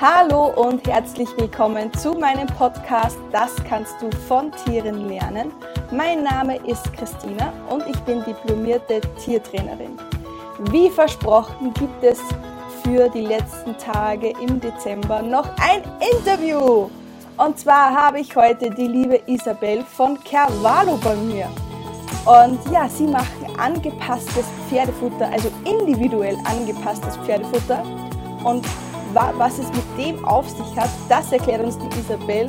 Hallo und herzlich willkommen zu meinem Podcast Das kannst du von Tieren lernen. Mein Name ist Christina und ich bin diplomierte Tiertrainerin. Wie versprochen gibt es für die letzten Tage im Dezember noch ein Interview. Und zwar habe ich heute die liebe Isabel von Carvalho bei mir. Und ja, sie machen angepasstes Pferdefutter, also individuell angepasstes Pferdefutter. Und was es mit dem auf sich hat, das erklärt uns die Isabel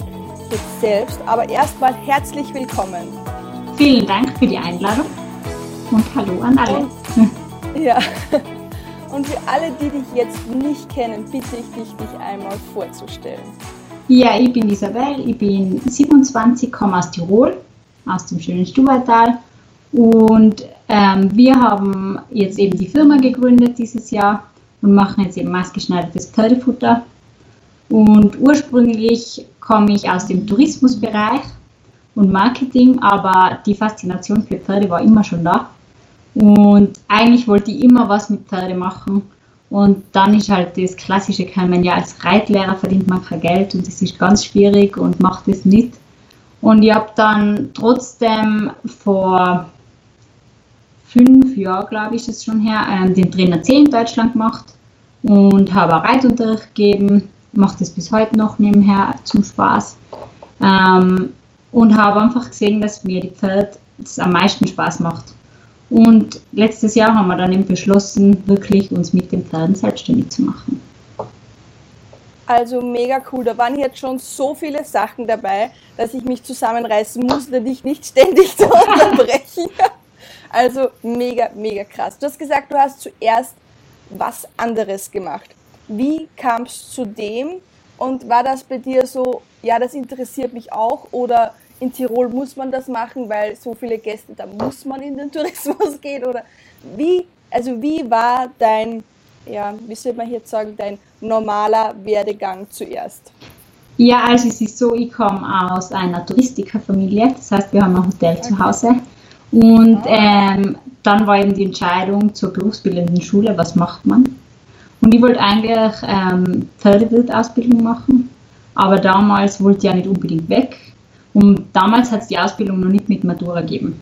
jetzt selbst. Aber erstmal herzlich willkommen. Vielen Dank für die Einladung und hallo an alle. Und, ja, und für alle, die dich jetzt nicht kennen, bitte ich dich, dich einmal vorzustellen. Ja, ich bin Isabel, ich bin 27, komme aus Tirol, aus dem schönen Stubaital. Und ähm, wir haben jetzt eben die Firma gegründet dieses Jahr und machen jetzt eben maßgeschneidertes Pferdefutter. Und ursprünglich komme ich aus dem Tourismusbereich und Marketing, aber die Faszination für Pferde war immer schon da. Und eigentlich wollte ich immer was mit Pferde machen. Und dann ist halt das klassische gekommen, ja, als Reitlehrer verdient man kein Geld und das ist ganz schwierig und macht das nicht. Und ich habe dann trotzdem vor fünf Jahren, glaube ich, ist es schon her, ähm, den Trainer C in Deutschland gemacht und habe auch Reitunterricht gegeben, mache das bis heute noch nebenher zum Spaß ähm, und habe einfach gesehen, dass mir die Pferde das am meisten Spaß macht. Und letztes Jahr haben wir dann eben beschlossen, wirklich uns mit den Pferden selbstständig zu machen. Also mega cool. Da waren jetzt schon so viele Sachen dabei, dass ich mich zusammenreißen musste, dich nicht ständig zu unterbrechen. Also mega, mega krass. Du hast gesagt, du hast zuerst was anderes gemacht. Wie kam es zu dem und war das bei dir so, ja, das interessiert mich auch oder in Tirol muss man das machen, weil so viele Gäste, da muss man in den Tourismus gehen oder wie, also wie war dein, ja, wie soll man jetzt sagen, dein normaler Werdegang zuerst? Ja, also es ist so, ich komme aus einer Touristikerfamilie, das heißt, wir haben ein Hotel okay. zu Hause und ähm, dann war eben die Entscheidung zur berufsbildenden Schule, was macht man? Und ich wollte eigentlich ähm, Pferdewildausbildung machen, aber damals wollte ich ja nicht unbedingt weg. Und damals hat es die Ausbildung noch nicht mit Matura gegeben.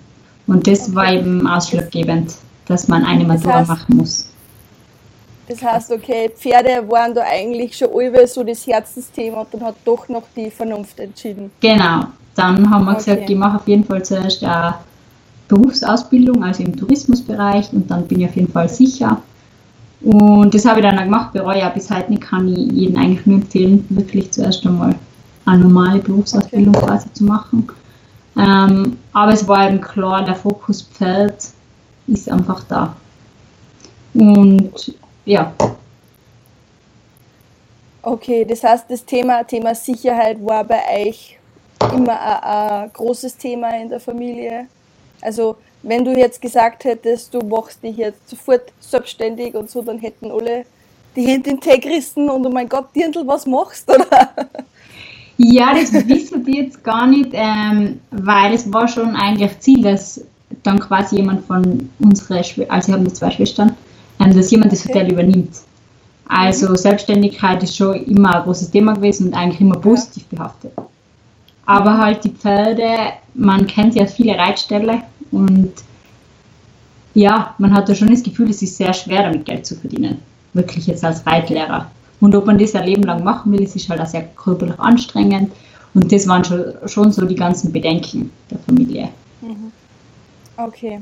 Und das war eben ausschlaggebend, dass man eine Matura das heißt, machen muss. Das heißt, okay, Pferde waren da eigentlich schon alle so das Herzensthema und dann hat doch noch die Vernunft entschieden. Genau. Dann haben wir okay. gesagt, ich mache auf jeden Fall zuerst eine Berufsausbildung, also im Tourismusbereich und dann bin ich auf jeden Fall sicher. Und das habe ich dann auch gemacht, bereue ja bis heute nicht, kann ich jedem eigentlich nur empfehlen, wirklich zuerst einmal eine normale Berufsausbildung okay. quasi zu machen. Ähm, aber es war eben klar, der Fokus Pferd ist einfach da. Und ja. Okay, das heißt, das Thema, Thema Sicherheit war bei euch immer ein, ein großes Thema in der Familie. Also wenn du jetzt gesagt hättest, du machst dich jetzt sofort selbstständig und so, dann hätten alle die Hände in Tee gerissen und oh mein Gott, Dirndl, was machst du? Ja, das wissen die jetzt gar nicht, ähm, weil es war schon eigentlich Ziel, dass dann quasi jemand von unseren, also wir haben zwei Schwestern, ähm, dass jemand das Hotel übernimmt. Also mhm. Selbstständigkeit ist schon immer ein großes Thema gewesen und eigentlich immer positiv behaftet. Aber halt die Pferde, man kennt ja viele Reitställe und ja, man hat ja schon das Gefühl, es ist sehr schwer, damit Geld zu verdienen. Wirklich jetzt als Reitlehrer. Und ob man das ein Leben lang machen will, ist halt auch sehr körperlich anstrengend. Und das waren schon, schon so die ganzen Bedenken der Familie. Mhm. Okay.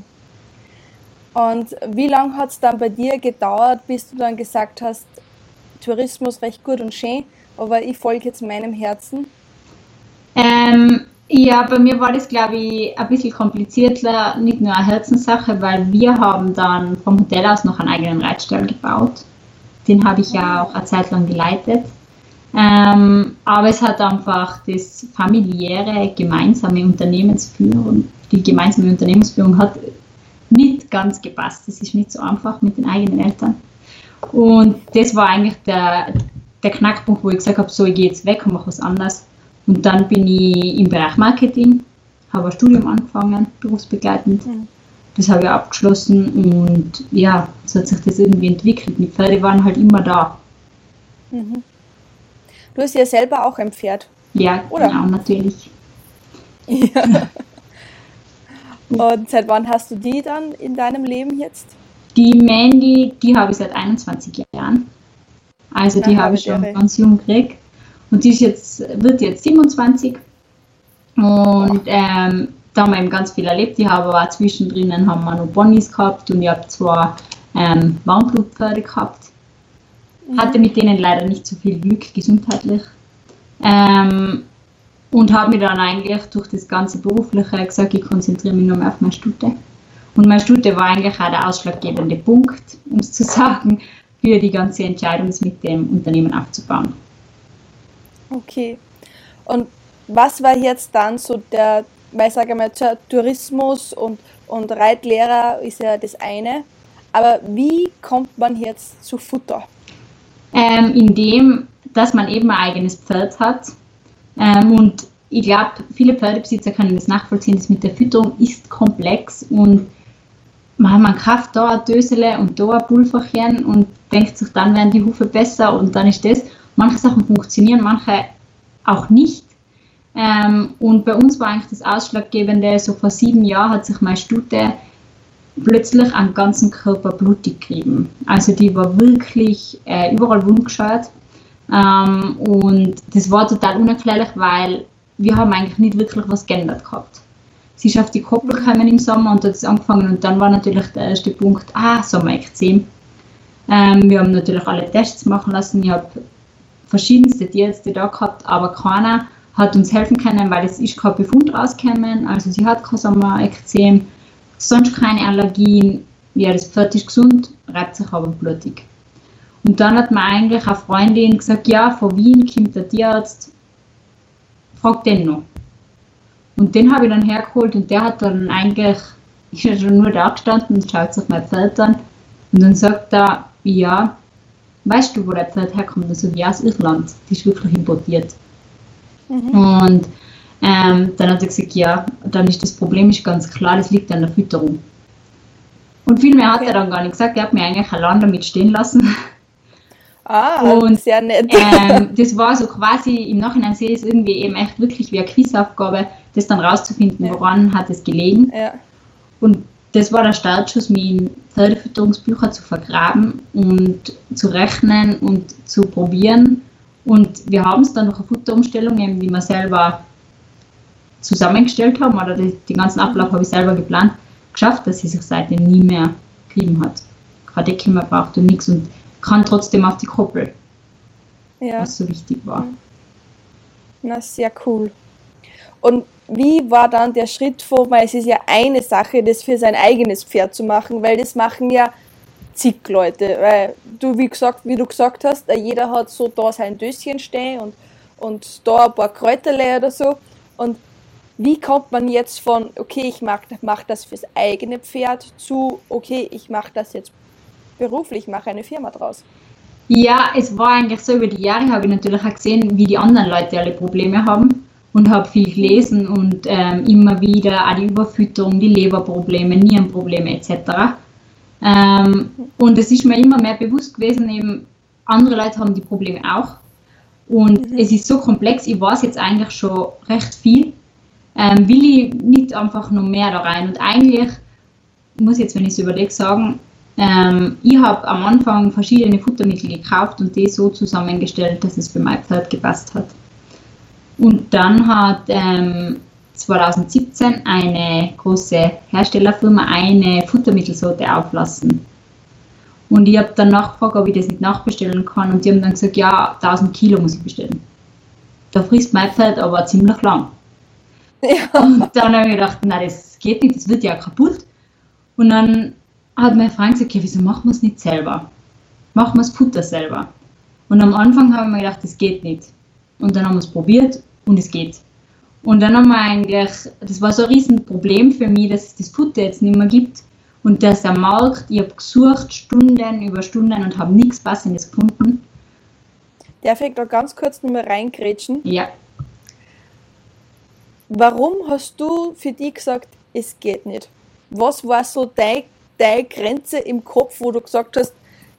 Und wie lange hat es dann bei dir gedauert, bis du dann gesagt hast, Tourismus recht gut und schön, aber ich folge jetzt meinem Herzen? Ähm, ja, bei mir war das, glaube ich, ein bisschen komplizierter, nicht nur eine Herzenssache, weil wir haben dann vom Hotel aus noch einen eigenen Reitstall gebaut. Den habe ich ja auch eine Zeit lang geleitet. Ähm, aber es hat einfach das familiäre, gemeinsame Unternehmensführung, die gemeinsame Unternehmensführung hat nicht ganz gepasst. Das ist nicht so einfach mit den eigenen Eltern. Und das war eigentlich der, der Knackpunkt, wo ich gesagt habe, so, ich gehe jetzt weg und mache was anderes. Und dann bin ich im Bereich Marketing, habe ein Studium angefangen, berufsbegleitend. Das habe ich abgeschlossen und ja, so hat sich das irgendwie entwickelt. Die Pferde waren halt immer da. Mhm. Du hast ja selber auch ein Pferd. Ja, Oder? genau, natürlich. Ja. Und seit wann hast du die dann in deinem Leben jetzt? Die Mandy, die habe ich seit 21 Jahren. Also die habe ich schon ganz jung gekriegt. Und die ist jetzt, wird jetzt 27. Und ähm, da haben wir eben ganz viel erlebt. Ich habe aber auch zwischendrin haben wir noch Bonnies gehabt und ich habe zwei ähm, Warmblutpferde gehabt. Mhm. Hatte mit denen leider nicht so viel Glück gesundheitlich. Ähm, und habe mich dann eigentlich durch das ganze Berufliche gesagt, ich konzentriere mich nur mehr auf meine Stute. Und meine Stute war eigentlich auch der ausschlaggebende Punkt, um es zu sagen, für die ganze Entscheidung, es mit dem Unternehmen aufzubauen. Okay. Und was war jetzt dann so der, weil ich sage mal, Tourismus und, und Reitlehrer ist ja das eine, aber wie kommt man jetzt zu Futter? Ähm, indem, dass man eben ein eigenes Pferd hat ähm, und ich glaube, viele Pferdebesitzer können das nachvollziehen, das mit der Fütterung ist komplex und man, man kauft da ein Dösele und da ein Pulverchen und denkt sich, dann werden die Hufe besser und dann ist das. Manche Sachen funktionieren, manche auch nicht. Ähm, und bei uns war eigentlich das Ausschlaggebende, so vor sieben Jahren hat sich meine Stute plötzlich am ganzen Körper blutig gegeben. Also die war wirklich äh, überall wundgescheuert. Ähm, und das war total unerklärlich, weil wir haben eigentlich nicht wirklich was geändert gehabt. Sie ist auf die Koppel gekommen im Sommer und hat es angefangen und dann war natürlich der erste Punkt, ah, Sommerekzem. Ähm, wir haben natürlich alle Tests machen lassen. Ich habe verschiedenste Tierärzte da gehabt, aber keiner hat uns helfen können, weil es ist kein Befund rausgekommen. Also sie hat kein Sommerekzem, sonst keine Allergien. Ja, das Pferd ist gesund, reibt sich aber blutig. Und dann hat mir eigentlich eine Freundin gesagt, ja, von Wien kommt der Tierarzt, frag den noch. Und den habe ich dann hergeholt und der hat dann eigentlich, ist ja schon nur da gestanden und schaut sich mein Pferd an. Und dann sagt er, ja, weißt du, wo der Pferd herkommt? Also ja, aus Irland. Die ist wirklich importiert. Mhm. Und ähm, dann hat er gesagt, ja, dann ist das Problem ist ganz klar, das liegt an der Fütterung. Und viel mehr okay. hat er dann gar nicht gesagt. Er hat mir eigentlich allein damit stehen lassen. Ah, und, sehr nett. ähm, das war so quasi, im Nachhinein sehe ich es irgendwie eben echt wirklich wie eine Quizaufgabe, das dann rauszufinden, ja. woran hat es gelegen. Ja. Und das war der Startschuss, mich in Pferdefütterungsbücher zu vergraben und zu rechnen und zu probieren. Und wir haben es dann noch eine Futterumstellung, eben, die wir selber zusammengestellt haben, oder die, den ganzen Ablauf habe ich selber geplant, geschafft, dass sie sich seitdem nie mehr gerieben hat. Keine Decke mehr braucht und nichts und kann trotzdem auf die Koppel. Ja. Was so wichtig war. Na, sehr cool. Und wie war dann der Schritt vor, weil es ist ja eine Sache, das für sein eigenes Pferd zu machen, weil das machen ja zig Leute. Weil du, wie, gesagt, wie du gesagt hast, jeder hat so da sein Döschen stehen und, und da ein paar Kräuterle oder so. Und wie kommt man jetzt von, okay, ich mache mach das fürs eigene Pferd zu, okay, ich mache das jetzt beruflich, mache eine Firma draus? Ja, es war eigentlich so, über die Jahre habe ich natürlich auch gesehen, wie die anderen Leute alle Probleme haben und habe viel gelesen und ähm, immer wieder auch die Überfütterung, die Leberprobleme, Nierenprobleme etc. Ähm, und es ist mir immer mehr bewusst gewesen, eben andere Leute haben die Probleme auch. Und mhm. es ist so komplex, ich weiß jetzt eigentlich schon recht viel. Ähm, will ich nicht einfach noch mehr da rein. Und eigentlich muss ich jetzt, wenn ich es überlege, sagen, ähm, ich habe am Anfang verschiedene Futtermittel gekauft und die so zusammengestellt, dass es für mein Pferd gepasst hat. Und dann hat ähm, 2017 eine große Herstellerfirma eine Futtermittelsorte auflassen. Und ich habe dann nachgefragt, ob ich das nicht nachbestellen kann. Und die haben dann gesagt, ja, 1000 Kilo muss ich bestellen. Da frisst mein Pferd aber ziemlich lang. Ja. Und dann habe ich gedacht, nein, das geht nicht, das wird ja kaputt. Und dann hat mein Freund gesagt, okay, wieso machen wir es nicht selber? Machen wir das Futter selber. Und am Anfang habe ich mir gedacht, das geht nicht. Und dann haben wir es probiert und es geht. Und dann haben wir eigentlich, das war so ein Riesenproblem für mich, dass es das Futter jetzt nicht mehr gibt und dass der Markt, ich habe gesucht, Stunden über Stunden und habe nichts Passendes gefunden. Darf ich da ganz kurz nochmal reingrätschen? Ja. Warum hast du für dich gesagt, es geht nicht? Was war so deine, deine Grenze im Kopf, wo du gesagt hast,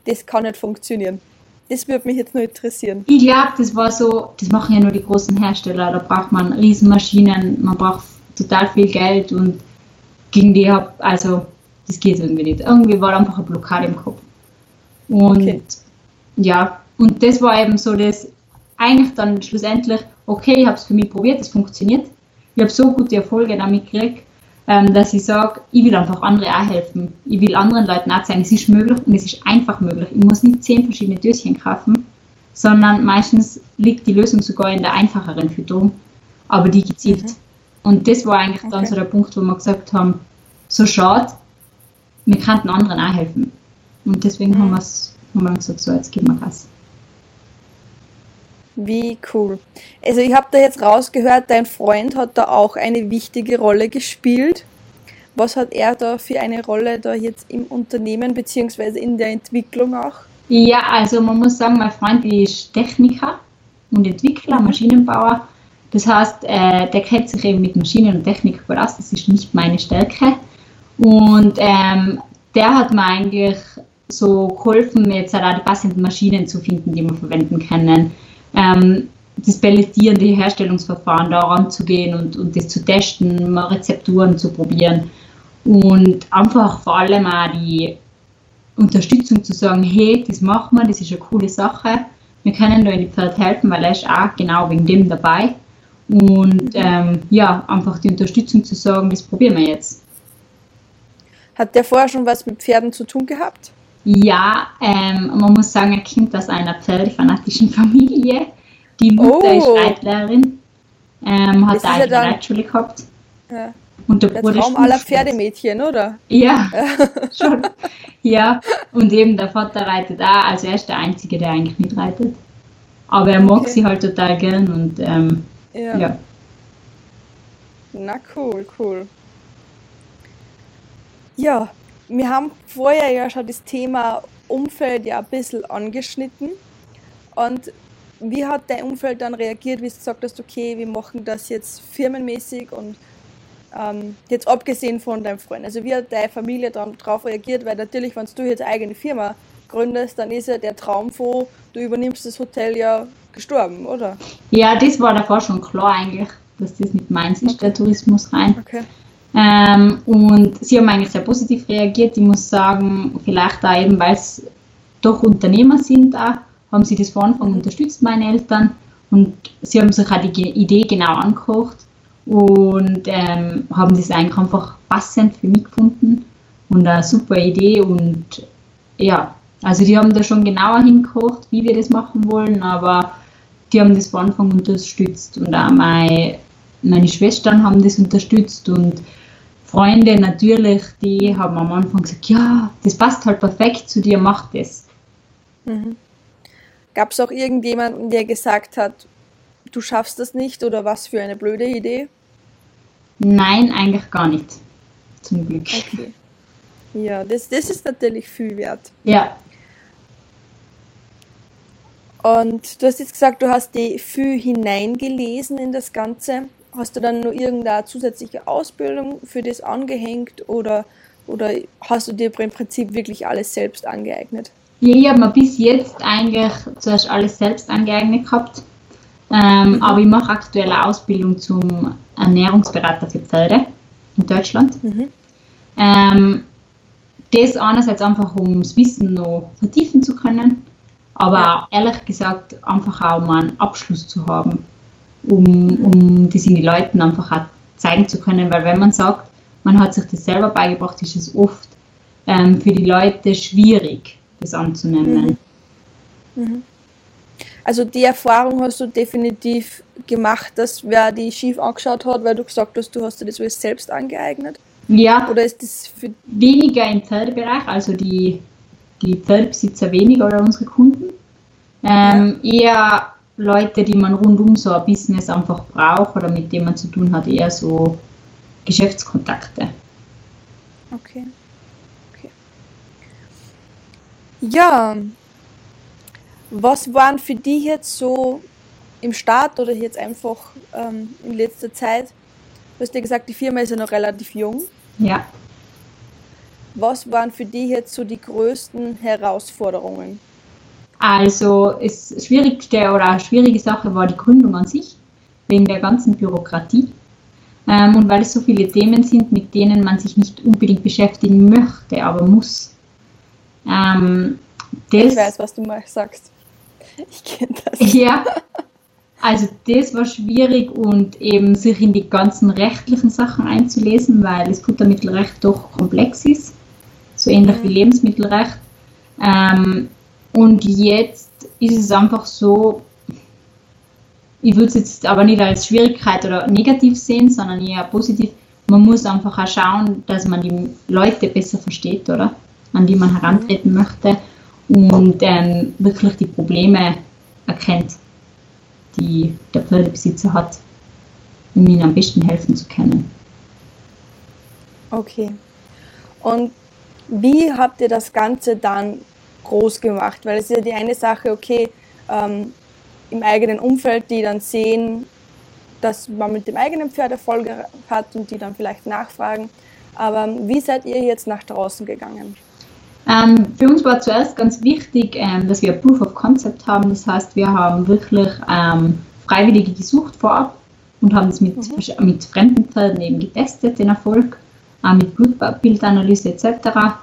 das kann nicht funktionieren? Das würde mich jetzt nur interessieren. Ich glaube, das war so, das machen ja nur die großen Hersteller, da braucht man Riesenmaschinen, man braucht total viel Geld und gegen die hab, also das geht irgendwie nicht. Irgendwie war einfach eine Blockade im Kopf. Und okay. ja, und das war eben so das, eigentlich dann schlussendlich, okay, ich habe es für mich probiert, es funktioniert. Ich habe so gute Erfolge damit gekriegt, ähm, dass ich sage, ich will einfach andere auch helfen. Ich will anderen Leuten auch zeigen, es ist möglich und es ist einfach möglich. Ich muss nicht zehn verschiedene Döschen kaufen, sondern meistens liegt die Lösung sogar in der einfacheren Fütterung, aber die gezielt. Mhm. Und das war eigentlich okay. dann so der Punkt, wo wir gesagt haben, so schade, wir könnten anderen auch helfen. Und deswegen mhm. haben, haben wir gesagt, so jetzt geben wir Gas. Wie cool. Also ich habe da jetzt rausgehört, dein Freund hat da auch eine wichtige Rolle gespielt. Was hat er da für eine Rolle da jetzt im Unternehmen beziehungsweise in der Entwicklung auch? Ja, also man muss sagen, mein Freund ist Techniker und Entwickler, Maschinenbauer. Das heißt, äh, der kennt sich eben mit Maschinen und Technik gut aus. Das ist nicht meine Stärke. Und ähm, der hat mir eigentlich so geholfen, jetzt halt auch die passenden Maschinen zu finden, die wir verwenden können ähm, das Pelletieren, die Herstellungsverfahren da ranzugehen und, und das zu testen, mal Rezepturen zu probieren und einfach vor allem auch die Unterstützung zu sagen, hey, das machen wir, das ist eine coole Sache, wir können da in die Pferd helfen, weil er ist auch genau wegen dem dabei und ähm, ja, einfach die Unterstützung zu sagen, das probieren wir jetzt. Hat der vorher schon was mit Pferden zu tun gehabt? Ja, ähm, man muss sagen, er kommt aus einer pferdefanatischen Familie. Die Mutter oh. ist Reitlehrerin, ähm, hat eine ja Reitschule gehabt. Ja. Und der, der Bruder Traum aller Pferdemädchen, oder? Ja, schon. Ja, und eben der Vater reitet auch, also er ist der Einzige, der eigentlich mitreitet. Aber er mag okay. sie halt total gern und ähm, ja. ja. Na cool, cool. Ja, wir haben vorher ja schon das Thema Umfeld ja ein bisschen angeschnitten. Und wie hat dein Umfeld dann reagiert, wie du gesagt hast, okay, wir machen das jetzt firmenmäßig und ähm, jetzt abgesehen von deinem Freund. Also wie hat deine Familie darauf reagiert? Weil natürlich, wenn du jetzt eigene Firma gründest, dann ist ja der Traum von, du übernimmst das Hotel ja gestorben, oder? Ja, das war davor schon klar eigentlich, dass das nicht meins ist, der Tourismus rein. Okay. Ähm, und sie haben eigentlich sehr positiv reagiert. Ich muss sagen, vielleicht auch eben, weil es doch Unternehmer sind, auch, haben sie das von Anfang unterstützt, meine Eltern. Und sie haben sich auch die Idee genau angekocht und ähm, haben das eigentlich einfach passend für mich gefunden und eine super Idee. Und ja, also die haben da schon genauer hingekocht, wie wir das machen wollen, aber die haben das von Anfang unterstützt und auch meine, meine Schwestern haben das unterstützt und Freunde natürlich, die haben am Anfang gesagt, ja, das passt halt perfekt zu dir, mach das. Mhm. Gab es auch irgendjemanden, der gesagt hat, du schaffst das nicht oder was für eine blöde Idee? Nein, eigentlich gar nicht. Zum Glück. Okay. Ja, das, das ist natürlich viel wert. Ja. Und du hast jetzt gesagt, du hast die viel hineingelesen in das Ganze. Hast du dann nur irgendeine zusätzliche Ausbildung für das angehängt oder, oder hast du dir im Prinzip wirklich alles selbst angeeignet? Ja, ich habe mir bis jetzt eigentlich zuerst alles selbst angeeignet gehabt. Ähm, mhm. Aber ich mache aktuell eine Ausbildung zum Ernährungsberater für Pferde in Deutschland. Mhm. Ähm, das einerseits einfach, um das Wissen noch vertiefen zu können, aber ja. ehrlich gesagt einfach auch um einen Abschluss zu haben um, um das in die Leuten einfach auch zeigen zu können, weil wenn man sagt, man hat sich das selber beigebracht, ist es oft ähm, für die Leute schwierig, das anzunehmen. Mhm. Mhm. Also die Erfahrung hast du definitiv gemacht, dass wer die schief angeschaut hat, weil du gesagt hast, du hast dir das alles selbst angeeignet? Ja. Oder ist das für weniger im Pferdebereich, also die, die Pferdebesitzer weniger oder unsere Kunden. Ähm, ja. Eher Leute, die man rundum so ein Business einfach braucht oder mit dem man zu tun hat, eher so Geschäftskontakte. Okay. okay. Ja, was waren für dich jetzt so im Start oder jetzt einfach ähm, in letzter Zeit? Du hast ja gesagt, die Firma ist ja noch relativ jung. Ja. Was waren für dich jetzt so die größten Herausforderungen? Also das Schwierigste oder eine schwierige Sache war die Gründung an sich, wegen der ganzen Bürokratie. Ähm, und weil es so viele Themen sind, mit denen man sich nicht unbedingt beschäftigen möchte, aber muss. Ähm, ich weiß, was du mal sagst. Ich kenne das. Ja, also das war schwierig und eben sich in die ganzen rechtlichen Sachen einzulesen, weil das Futtermittelrecht doch komplex ist, so ähnlich mhm. wie Lebensmittelrecht. Ähm, und jetzt ist es einfach so, ich würde es jetzt aber nicht als Schwierigkeit oder negativ sehen, sondern eher positiv. Man muss einfach auch schauen, dass man die Leute besser versteht, oder? An die man herantreten möchte und ähm, wirklich die Probleme erkennt, die der Pferdebesitzer hat, um ihnen am besten helfen zu können. Okay. Und wie habt ihr das Ganze dann groß gemacht? Weil es ist ja die eine Sache, okay, ähm, im eigenen Umfeld, die dann sehen, dass man mit dem eigenen Pferd Erfolg hat und die dann vielleicht nachfragen. Aber wie seid ihr jetzt nach draußen gegangen? Ähm, für uns war zuerst ganz wichtig, ähm, dass wir Proof of Concept haben. Das heißt, wir haben wirklich ähm, Freiwillige gesucht vorab und haben es mit, mhm. mit fremden Pferden eben getestet, den Erfolg, äh, mit Blutbildanalyse etc.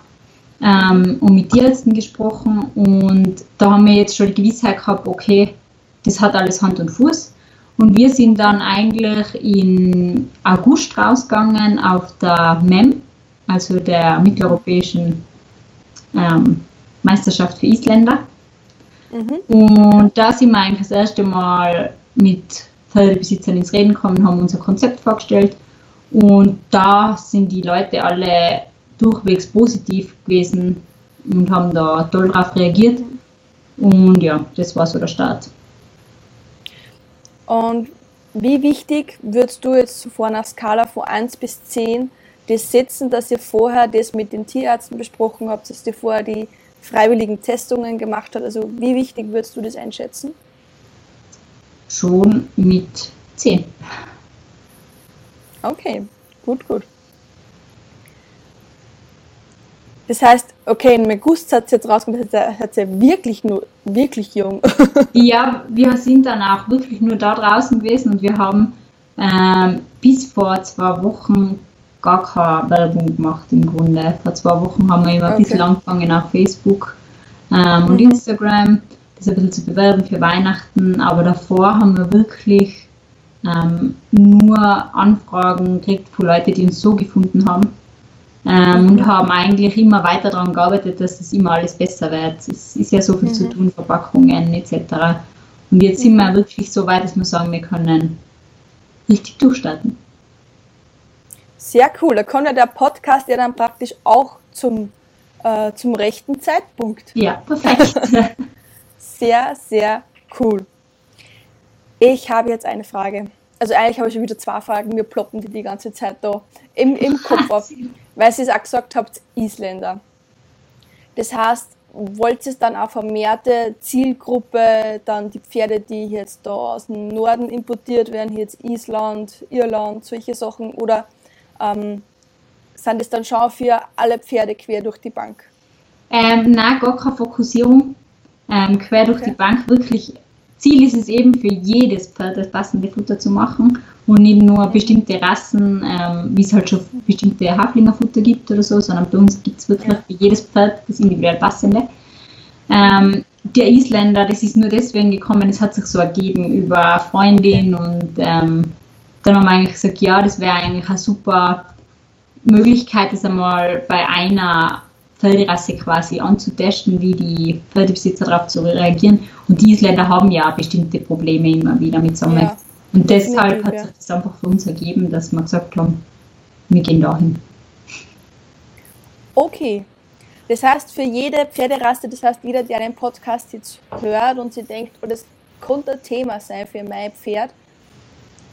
Ähm, und mit Tierärzten gesprochen und da haben wir jetzt schon die Gewissheit gehabt, okay, das hat alles Hand und Fuß. Und wir sind dann eigentlich im August rausgegangen auf der MEM, also der mitteleuropäischen ähm, Meisterschaft für Isländer. Mhm. Und da sind wir eigentlich das erste Mal mit Pferdebesitzern ins Reden gekommen, haben unser Konzept vorgestellt. Und da sind die Leute alle durchwegs positiv gewesen und haben da toll drauf reagiert. Und ja, das war so der Start. Und wie wichtig würdest du jetzt vor einer Skala von 1 bis 10 das setzen, dass ihr vorher das mit den Tierärzten besprochen habt, dass ihr vorher die freiwilligen Testungen gemacht habt? Also wie wichtig würdest du das einschätzen? Schon mit 10. Okay, gut, gut. Das heißt, okay, in Megust hat es jetzt rausgekommen, hat sie wirklich nur, wirklich jung. ja, wir sind dann auch wirklich nur da draußen gewesen und wir haben ähm, bis vor zwei Wochen gar keine Werbung gemacht im Grunde. Vor zwei Wochen haben wir immer ein bisschen angefangen auf Facebook ähm, und mhm. Instagram, das ein bisschen zu bewerben für Weihnachten, aber davor haben wir wirklich ähm, nur Anfragen gekriegt von Leuten, die uns so gefunden haben ähm, und haben eigentlich immer weiter daran gearbeitet, dass das immer alles besser wird. Es ist ja so viel mhm. zu tun, Verpackungen etc. Und jetzt sind wir wirklich so weit, dass wir sagen, wir können richtig durchstarten. Sehr cool. Da kommt ja der Podcast ja dann praktisch auch zum, äh, zum rechten Zeitpunkt. Ja, perfekt. sehr, sehr cool. Ich habe jetzt eine Frage. Also eigentlich habe ich schon wieder zwei Fragen, mir ploppen die die ganze Zeit da im, im Kopf auf weil Sie es auch gesagt habt, Isländer. Das heißt, wollt ihr dann auch vermehrte Zielgruppe, dann die Pferde, die jetzt da aus dem Norden importiert werden, jetzt Island, Irland, solche Sachen, oder ähm, sind es dann schon für alle Pferde quer durch die Bank? Ähm, nein, gar keine Fokussierung. Ähm, quer durch okay. die Bank wirklich Ziel ist es eben für jedes Pferd das passende Futter zu machen und nicht nur bestimmte Rassen, ähm, wie es halt schon bestimmte Haflingerfutter gibt oder so, sondern bei uns gibt es wirklich für jedes Pferd das individuell passende. Ähm, der Isländer, das ist nur deswegen gekommen, es hat sich so ergeben über Freundin und ähm, dann haben wir eigentlich gesagt, ja, das wäre eigentlich eine super Möglichkeit, das einmal bei einer Pferderasse quasi anzutesten, wie die Pferdebesitzer darauf zu reagieren. Und die Isländer haben ja bestimmte Probleme immer wieder mit Sommer. Ja. Und deshalb hat sich das einfach für uns ergeben, dass wir gesagt haben, wir gehen dahin. Okay. Das heißt, für jede Pferderasse, das heißt, jeder, der einen Podcast jetzt hört und sich denkt, oh, das könnte ein Thema sein für mein Pferd,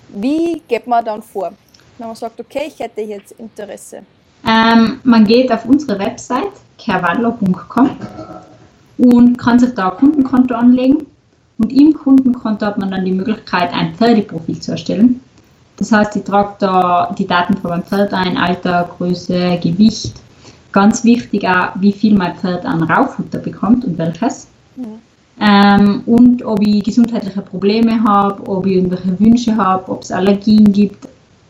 wie geht man dann vor? Wenn man sagt, okay, ich hätte jetzt Interesse. Ähm, man geht auf unsere Website kervallo.com und kann sich da ein Kundenkonto anlegen. Und im Kundenkonto hat man dann die Möglichkeit, ein Pferdeprofil zu erstellen. Das heißt, ich trage da die Daten von meinem Pferd ein, Alter, Größe, Gewicht. Ganz wichtig auch, wie viel mein Pferd an Raufutter bekommt und welches. Mhm. ähm, und ob ich gesundheitliche Probleme habe, ob ich irgendwelche Wünsche habe, ob es Allergien gibt,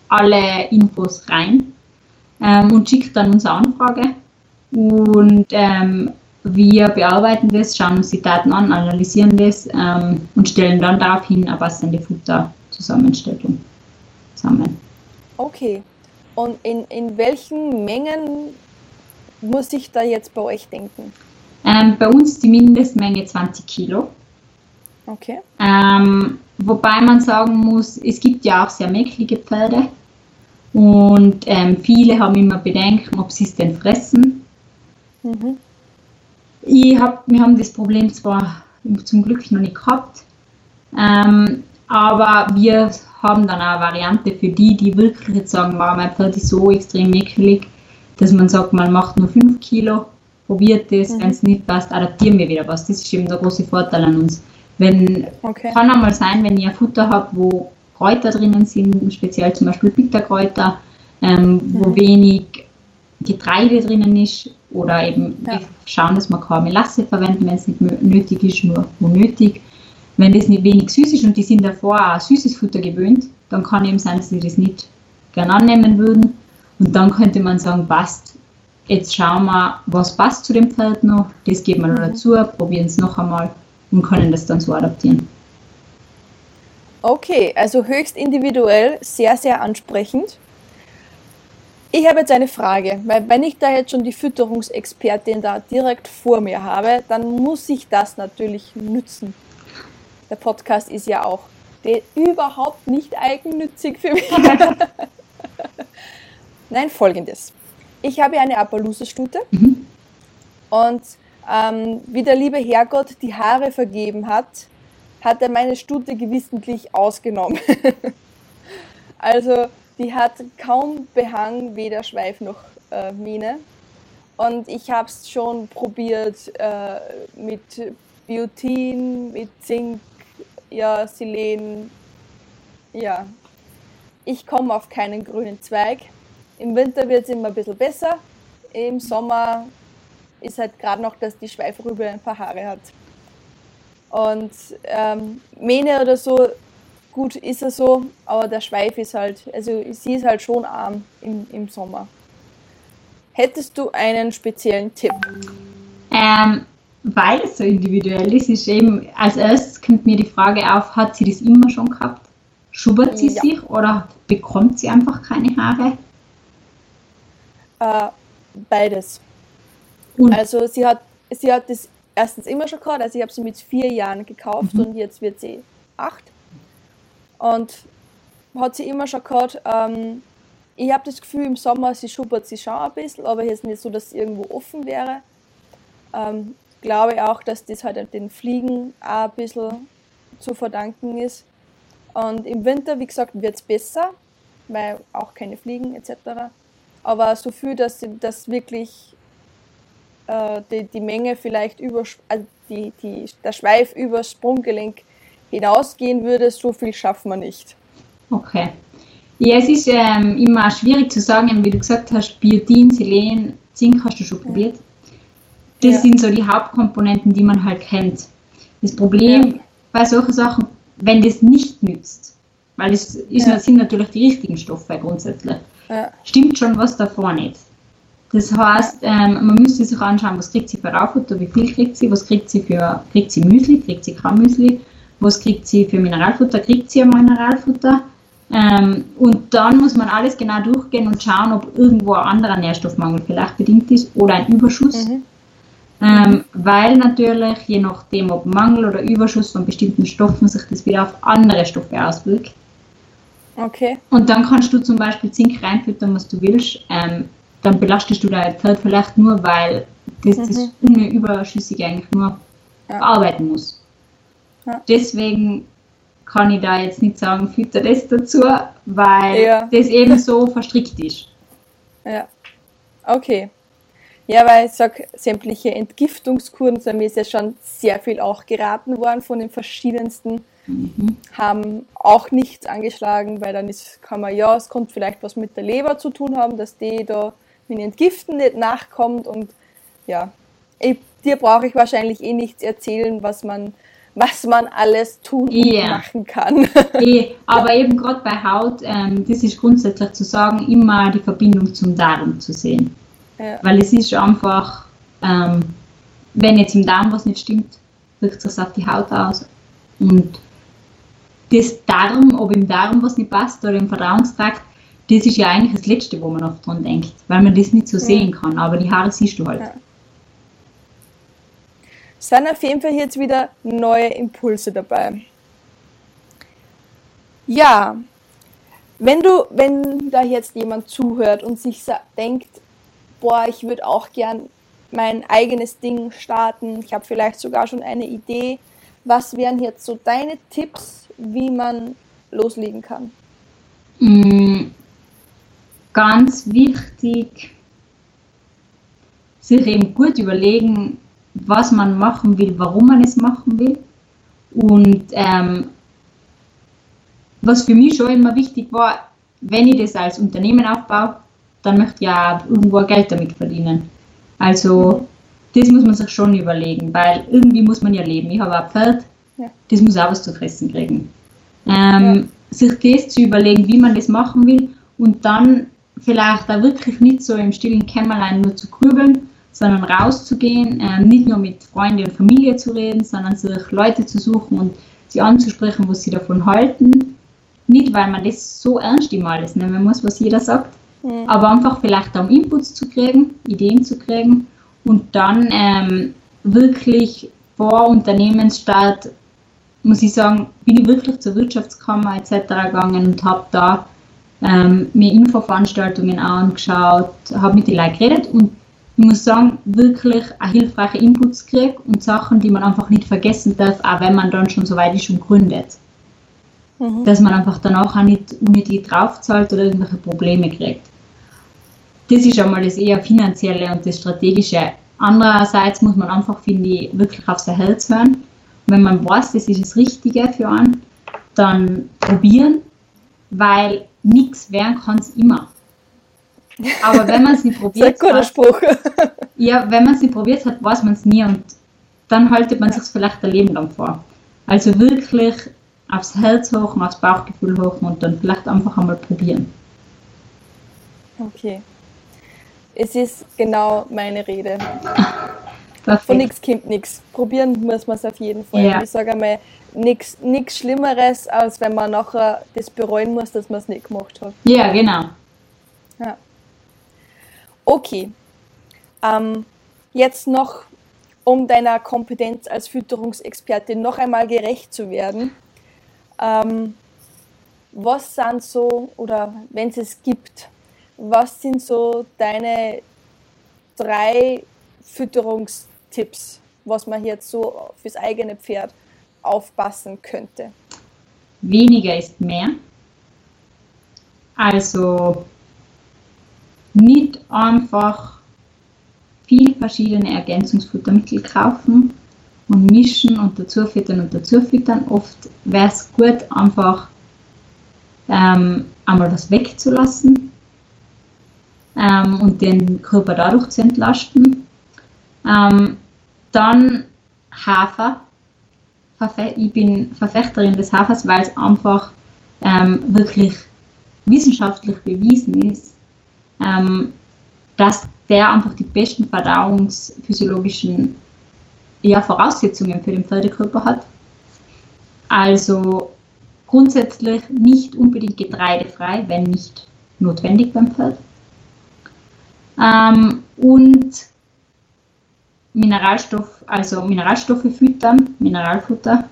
alle Infos rein ähm, und schickt dann unsere Anfrage. Und ähm, wir bearbeiten das, schauen uns die Daten an, analysieren das ähm, und stellen dann daraufhin eine passende Futterzusammenstellung zusammen. Okay. Und in, in welchen Mengen muss ich da jetzt bei euch denken? Ähm, bei uns die Mindestmenge 20 Kilo. Okay. Ähm, wobei man sagen muss, es gibt ja auch sehr mäcklige Pferde und ähm, viele haben immer Bedenken, ob sie es denn fressen. Mhm. Ich hab, wir haben das Problem zwar zum Glück noch nicht gehabt, ähm, aber wir haben dann auch eine Variante für die, die wirklich jetzt sagen, wow, mein Pferd ist so extrem mäkelig, dass man sagt, man macht nur 5 Kilo, probiert das, mhm. wenn es nicht passt, adaptieren wir wieder was. Das ist eben der große Vorteil an uns. Wenn, okay. Kann einmal sein, wenn ihr ein Futter habt, wo Kräuter drinnen sind, speziell zum Beispiel Bitterkräuter, ähm, mhm. wo wenig Getreide drinnen ist oder eben ja. schauen, dass man keine Melasse verwenden, wenn es nicht nötig ist, nur wo nötig. Wenn das nicht wenig süß ist und die sind davor auch süßes Futter gewöhnt, dann kann eben sein, dass sie das nicht gerne annehmen würden. Und dann könnte man sagen, passt, jetzt schauen wir, was passt zu dem Pferd noch, das geben wir noch mhm. dazu, probieren es noch einmal und können das dann so adaptieren. Okay, also höchst individuell, sehr, sehr ansprechend. Ich habe jetzt eine Frage, weil wenn ich da jetzt schon die Fütterungsexpertin da direkt vor mir habe, dann muss ich das natürlich nützen. Der Podcast ist ja auch überhaupt nicht eigennützig für mich. Nein, folgendes. Ich habe eine Appaloosa-Stute mhm. und ähm, wie der liebe Herrgott die Haare vergeben hat, hat er meine Stute gewissentlich ausgenommen. also die hat kaum Behang, weder Schweif noch äh, Mähne. Und ich habe es schon probiert äh, mit Biotin, mit Zink, ja, Selen. Ja, ich komme auf keinen grünen Zweig. Im Winter wird es immer ein bisschen besser. Im Sommer ist halt gerade noch, dass die Schweifrübe ein paar Haare hat. Und ähm, Mähne oder so gut ist er so, aber der Schweif ist halt, also sie ist halt schon arm im, im Sommer. Hättest du einen speziellen Tipp? Ähm, weil es so individuell ist, ist eben, als erstes kommt mir die Frage auf, hat sie das immer schon gehabt? Schubert sie ja. sich oder bekommt sie einfach keine Haare? Äh, beides. Und? Also sie hat, sie hat das erstens immer schon gehabt, also ich habe sie mit vier Jahren gekauft mhm. und jetzt wird sie acht. Und hat sie immer schon gehabt, ähm, ich habe das Gefühl, im Sommer, sie schuppert sie schon ein bisschen, aber jetzt nicht so, dass sie irgendwo offen wäre. Ähm, glaube auch, dass das halt den Fliegen auch ein bisschen zu verdanken ist. Und im Winter, wie gesagt, wird es besser, weil auch keine Fliegen etc. Aber so viel, dass das wirklich äh, die, die Menge vielleicht über, also die, die, der Schweif übers Sprunggelenk hinausgehen würde, so viel schaffen wir nicht. Okay. Ja, es ist ähm, immer schwierig zu sagen, wie du gesagt hast, Biotin, Selen, Zink hast du schon probiert. Das ja. sind so die Hauptkomponenten, die man halt kennt. Das Problem ja. bei solchen Sachen, wenn das nicht nützt, weil es ist, ja. sind natürlich die richtigen Stoffe grundsätzlich, stimmt schon was davor nicht. Das heißt, ähm, man müsste sich anschauen, was kriegt sie für Raufutter, wie viel kriegt sie, was kriegt sie für, kriegt sie Müsli, kriegt sie kein Müsli, was kriegt sie für Mineralfutter, kriegt sie ein Mineralfutter. Ähm, und dann muss man alles genau durchgehen und schauen, ob irgendwo ein anderer Nährstoffmangel vielleicht bedingt ist oder ein Überschuss. Mhm. Ähm, weil natürlich, je nachdem, ob Mangel oder Überschuss von bestimmten Stoffen sich das wieder auf andere Stoffe auswirkt. Okay. Und dann kannst du zum Beispiel Zink reinfüttern, was du willst. Ähm, dann belastest du dein Pferd vielleicht nur, weil das, mhm. das Überschüssige eigentlich nur ja. bearbeiten muss. Ja. Deswegen kann ich da jetzt nicht sagen, fütter das dazu, weil ja. das eben so verstrickt ist. Ja, okay. Ja, weil ich sage, sämtliche Entgiftungskuren, so mir ist ja schon sehr viel auch geraten worden von den verschiedensten, mhm. haben auch nichts angeschlagen, weil dann ist, kann man, ja, es kommt vielleicht was mit der Leber zu tun haben, dass die da mit den Entgiften nicht nachkommt und ja, ich dir brauche ich wahrscheinlich eh nichts erzählen, was man, was man alles tun und yeah. machen kann. Eh, aber eben gerade bei Haut, ähm, das ist grundsätzlich zu sagen, immer die Verbindung zum Darm zu sehen. Ja. Weil es ist einfach, ähm, wenn jetzt im Darm was nicht stimmt, wirkt es auf die Haut aus. Und das Darm, ob im Darm was nicht passt oder im Verdauungstrakt, das ist ja eigentlich das Letzte, wo man oft dran denkt, weil man das nicht so sehen kann. Aber die Haare siehst du halt. Ja. Es sind auf jeden Fall jetzt wieder neue Impulse dabei. Ja, wenn du, wenn da jetzt jemand zuhört und sich denkt, boah, ich würde auch gern mein eigenes Ding starten, ich habe vielleicht sogar schon eine Idee, was wären jetzt so deine Tipps, wie man loslegen kann? Mm, ganz wichtig, sich eben gut überlegen, was man machen will, warum man es machen will. Und ähm, was für mich schon immer wichtig war, wenn ich das als Unternehmen aufbaue, dann möchte ich ja irgendwo Geld damit verdienen. Also das muss man sich schon überlegen, weil irgendwie muss man ja leben. Ich habe ein Pferd, ja. das muss auch was zu fressen kriegen. Ähm, ja. Sich das zu überlegen, wie man das machen will und dann vielleicht auch wirklich nicht so im stillen Kämmerlein nur zu grübeln, sondern rauszugehen, äh, nicht nur mit Freunden und Familie zu reden, sondern sich Leute zu suchen und sie anzusprechen, was sie davon halten. Nicht, weil man das so ernst immer alles nehmen muss, was jeder sagt, mhm. aber einfach vielleicht um Inputs zu kriegen, Ideen zu kriegen und dann ähm, wirklich vor Unternehmensstart, muss ich sagen, bin ich wirklich zur Wirtschaftskammer etc. gegangen und habe da ähm, mir Infoveranstaltungen angeschaut, habe mit den Leuten geredet und ich muss sagen, wirklich hilfreiche Inputs kriege und Sachen, die man einfach nicht vergessen darf, auch wenn man dann schon so weit ist und gründet. Mhm. Dass man einfach danach auch nicht unnötig draufzahlt oder irgendwelche Probleme kriegt. Das ist einmal das eher finanzielle und das strategische. Andererseits muss man einfach, finde ich, wirklich auf sein Herz hören. Und wenn man weiß, das ist das Richtige für einen, dann probieren, weil nichts werden kann es immer. Aber wenn man es nicht probiert das ist ein guter Spruch. ja, wenn man es nicht probiert hat, weiß man es nie und dann haltet man sich vielleicht ein Leben lang vor. Also wirklich aufs Herz hoch, aufs Bauchgefühl hoch und dann vielleicht einfach einmal probieren. Okay. Es ist genau meine Rede. Perfekt. Von nichts kommt nichts. Probieren muss man es auf jeden Fall. Ja. Ich sage einmal, nichts Schlimmeres, als wenn man nachher das bereuen muss, dass man es nicht gemacht hat. Ja, genau. Okay. Ähm, jetzt noch, um deiner Kompetenz als Fütterungsexpertin noch einmal gerecht zu werden. Ähm, was sind so, oder wenn es es gibt, was sind so deine drei Fütterungstipps, was man jetzt so fürs eigene Pferd aufpassen könnte? Weniger ist mehr. Also nicht einfach viel verschiedene Ergänzungsfuttermittel kaufen und mischen und dazu füttern und dazu füttern. Oft wäre es gut, einfach ähm, einmal was wegzulassen ähm, und den Körper dadurch zu entlasten. Ähm, dann Hafer. Ich bin Verfechterin des Hafers, weil es einfach ähm, wirklich wissenschaftlich bewiesen ist, ähm, dass der einfach die besten verdauungsphysiologischen ja, Voraussetzungen für den Pferdekörper hat. Also grundsätzlich nicht unbedingt getreidefrei, wenn nicht notwendig beim Pferd. Ähm, und Mineralstoff, also Mineralstoffe füttern, Mineralfutter,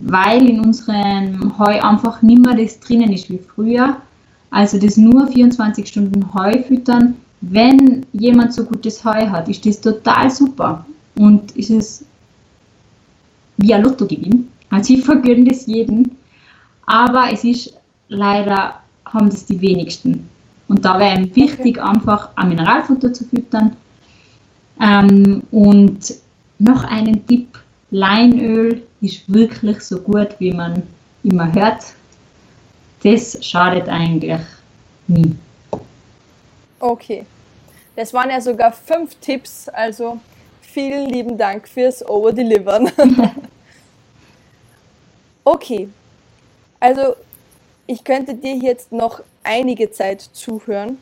weil in unserem Heu einfach nicht mehr das drinnen ist wie früher. Also das nur 24 Stunden Heu füttern, wenn jemand so gutes Heu hat, ist das total super. Und ist es wie ein Lottogewinn. Also ich vergönne das jedem. Aber es ist leider, haben das die wenigsten. Und da wäre es wichtig, okay. einfach ein Mineralfutter zu füttern. Ähm, und noch einen Tipp, Leinöl ist wirklich so gut, wie man immer hört das schadet eigentlich nie. Okay. Das waren ja sogar fünf Tipps, also vielen lieben Dank fürs Overdelivern. okay, also ich könnte dir jetzt noch einige Zeit zuhören,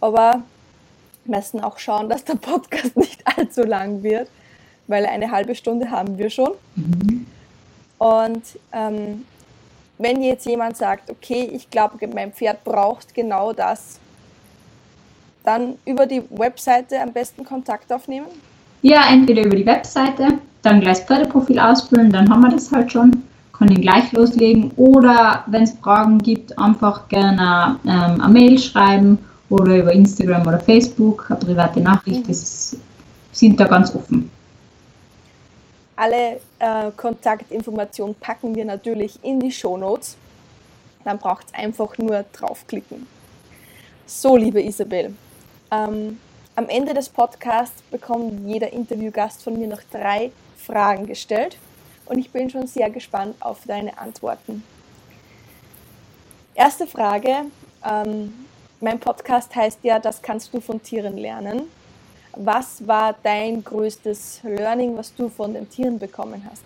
aber wir müssen auch schauen, dass der Podcast nicht allzu lang wird, weil eine halbe Stunde haben wir schon. Mhm. Und ähm, wenn jetzt jemand sagt, okay, ich glaube, mein Pferd braucht genau das, dann über die Webseite am besten Kontakt aufnehmen? Ja, entweder über die Webseite, dann gleich das Pferdeprofil ausfüllen, dann haben wir das halt schon, können gleich loslegen. Oder wenn es Fragen gibt, einfach gerne ähm, eine Mail schreiben oder über Instagram oder Facebook eine private Nachricht. Mhm. sind da ganz offen. Alle äh, Kontaktinformationen packen wir natürlich in die Show Notes. Dann braucht es einfach nur draufklicken. So, liebe Isabel, ähm, am Ende des Podcasts bekommt jeder Interviewgast von mir noch drei Fragen gestellt und ich bin schon sehr gespannt auf deine Antworten. Erste Frage. Ähm, mein Podcast heißt ja, das kannst du von Tieren lernen. Was war dein größtes Learning, was du von den Tieren bekommen hast?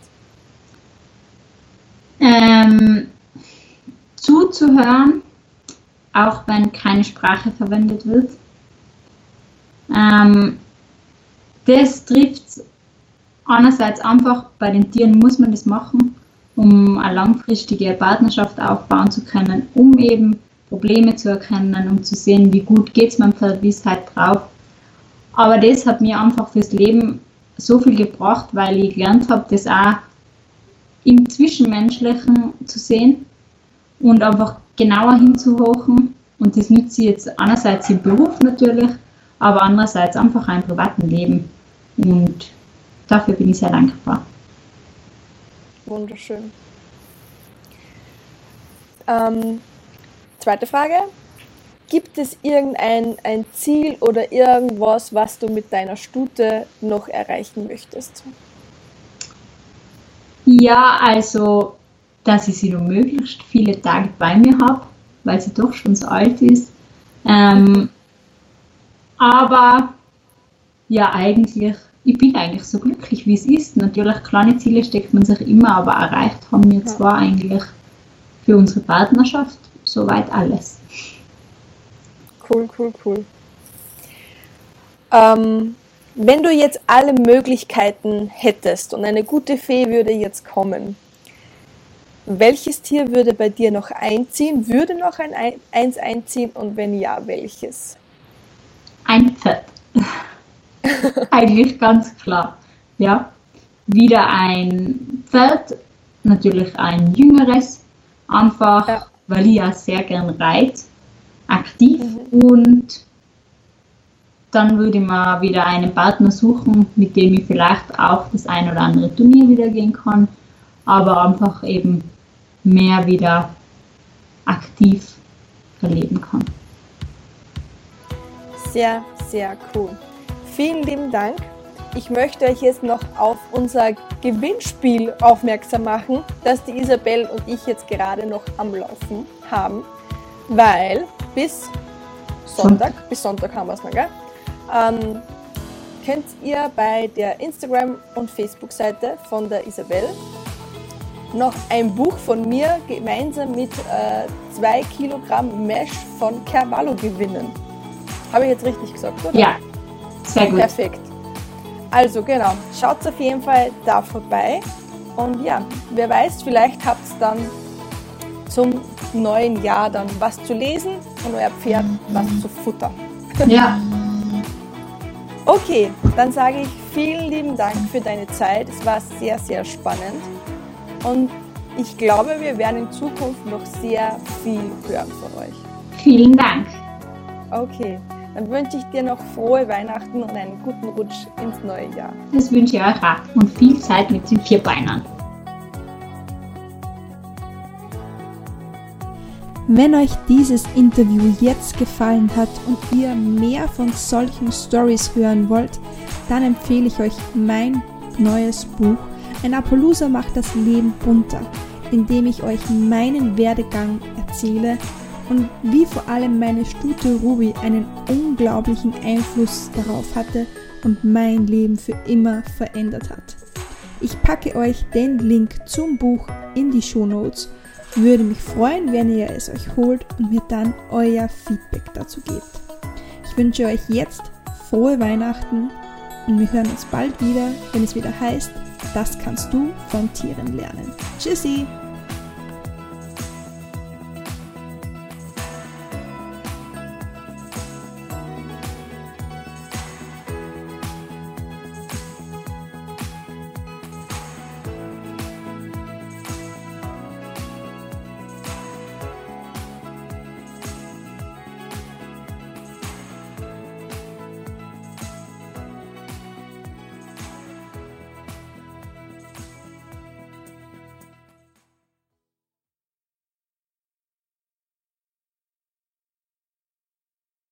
Ähm, zuzuhören, auch wenn keine Sprache verwendet wird. Ähm, das trifft einerseits einfach, bei den Tieren muss man das machen, um eine langfristige Partnerschaft aufbauen zu können, um eben Probleme zu erkennen, um zu sehen, wie gut geht es meinem Pferd, wie ist halt drauf. Aber das hat mir einfach fürs Leben so viel gebracht, weil ich gelernt habe, das auch im Zwischenmenschlichen zu sehen und einfach genauer hinzuhochen. Und das nütze ich jetzt einerseits im Beruf natürlich, aber andererseits einfach im privaten Leben. Und dafür bin ich sehr dankbar. Wunderschön. Ähm, zweite Frage. Gibt es irgendein ein Ziel oder irgendwas, was du mit deiner Stute noch erreichen möchtest? Ja, also, dass ich sie noch möglichst viele Tage bei mir habe, weil sie doch schon so alt ist. Ähm, aber ja, eigentlich, ich bin eigentlich so glücklich, wie es ist. Natürlich, kleine Ziele steckt man sich immer, aber erreicht haben wir zwar eigentlich für unsere Partnerschaft soweit alles. Cool, cool, cool. Ähm, wenn du jetzt alle Möglichkeiten hättest und eine gute Fee würde jetzt kommen, welches Tier würde bei dir noch einziehen? Würde noch ein eins einziehen und wenn ja, welches? ein Pferd. Eigentlich ganz klar. Ja. Wieder ein Pferd, natürlich ein jüngeres, einfach, ja. weil ich ja sehr gern reite, aktiv mhm. und dann würde ich mal wieder einen Partner suchen, mit dem ich vielleicht auch das ein oder andere Turnier wieder gehen kann, aber einfach eben mehr wieder aktiv erleben kann. Sehr, sehr cool. Vielen lieben Dank. Ich möchte euch jetzt noch auf unser Gewinnspiel aufmerksam machen, das die Isabel und ich jetzt gerade noch am Laufen haben, weil bis Sonntag, bis Sonntag haben wir es noch, gell? Ähm, könnt ihr bei der Instagram- und Facebook-Seite von der Isabel noch ein Buch von mir gemeinsam mit äh, zwei Kilogramm Mesh von Carvalho gewinnen. Habe ich jetzt richtig gesagt, oder? Ja, sehr gut. Perfekt. Also genau, schaut auf jeden Fall da vorbei. Und ja, wer weiß, vielleicht habt ihr dann zum neuen Jahr dann was zu lesen und euer Pferd was zu futtern. Ja. okay, dann sage ich vielen lieben Dank für deine Zeit. Es war sehr, sehr spannend. Und ich glaube, wir werden in Zukunft noch sehr viel hören von euch. Vielen Dank. Okay. Dann wünsche ich dir noch frohe Weihnachten und einen guten Rutsch ins neue Jahr. Das wünsche ich euch auch und viel Zeit mit den Vierbeinern. Wenn euch dieses Interview jetzt gefallen hat und ihr mehr von solchen Stories hören wollt, dann empfehle ich euch mein neues Buch Ein Appaloosa macht das Leben bunter, in dem ich euch meinen Werdegang erzähle und wie vor allem meine Stute Ruby einen unglaublichen Einfluss darauf hatte, und mein Leben für immer verändert hat. Ich packe euch den Link zum Buch in die Show Notes. Würde mich freuen, wenn ihr es euch holt und mir dann euer Feedback dazu gebt. Ich wünsche euch jetzt frohe Weihnachten und wir hören uns bald wieder, wenn es wieder heißt, das kannst du von Tieren lernen. Tschüssi!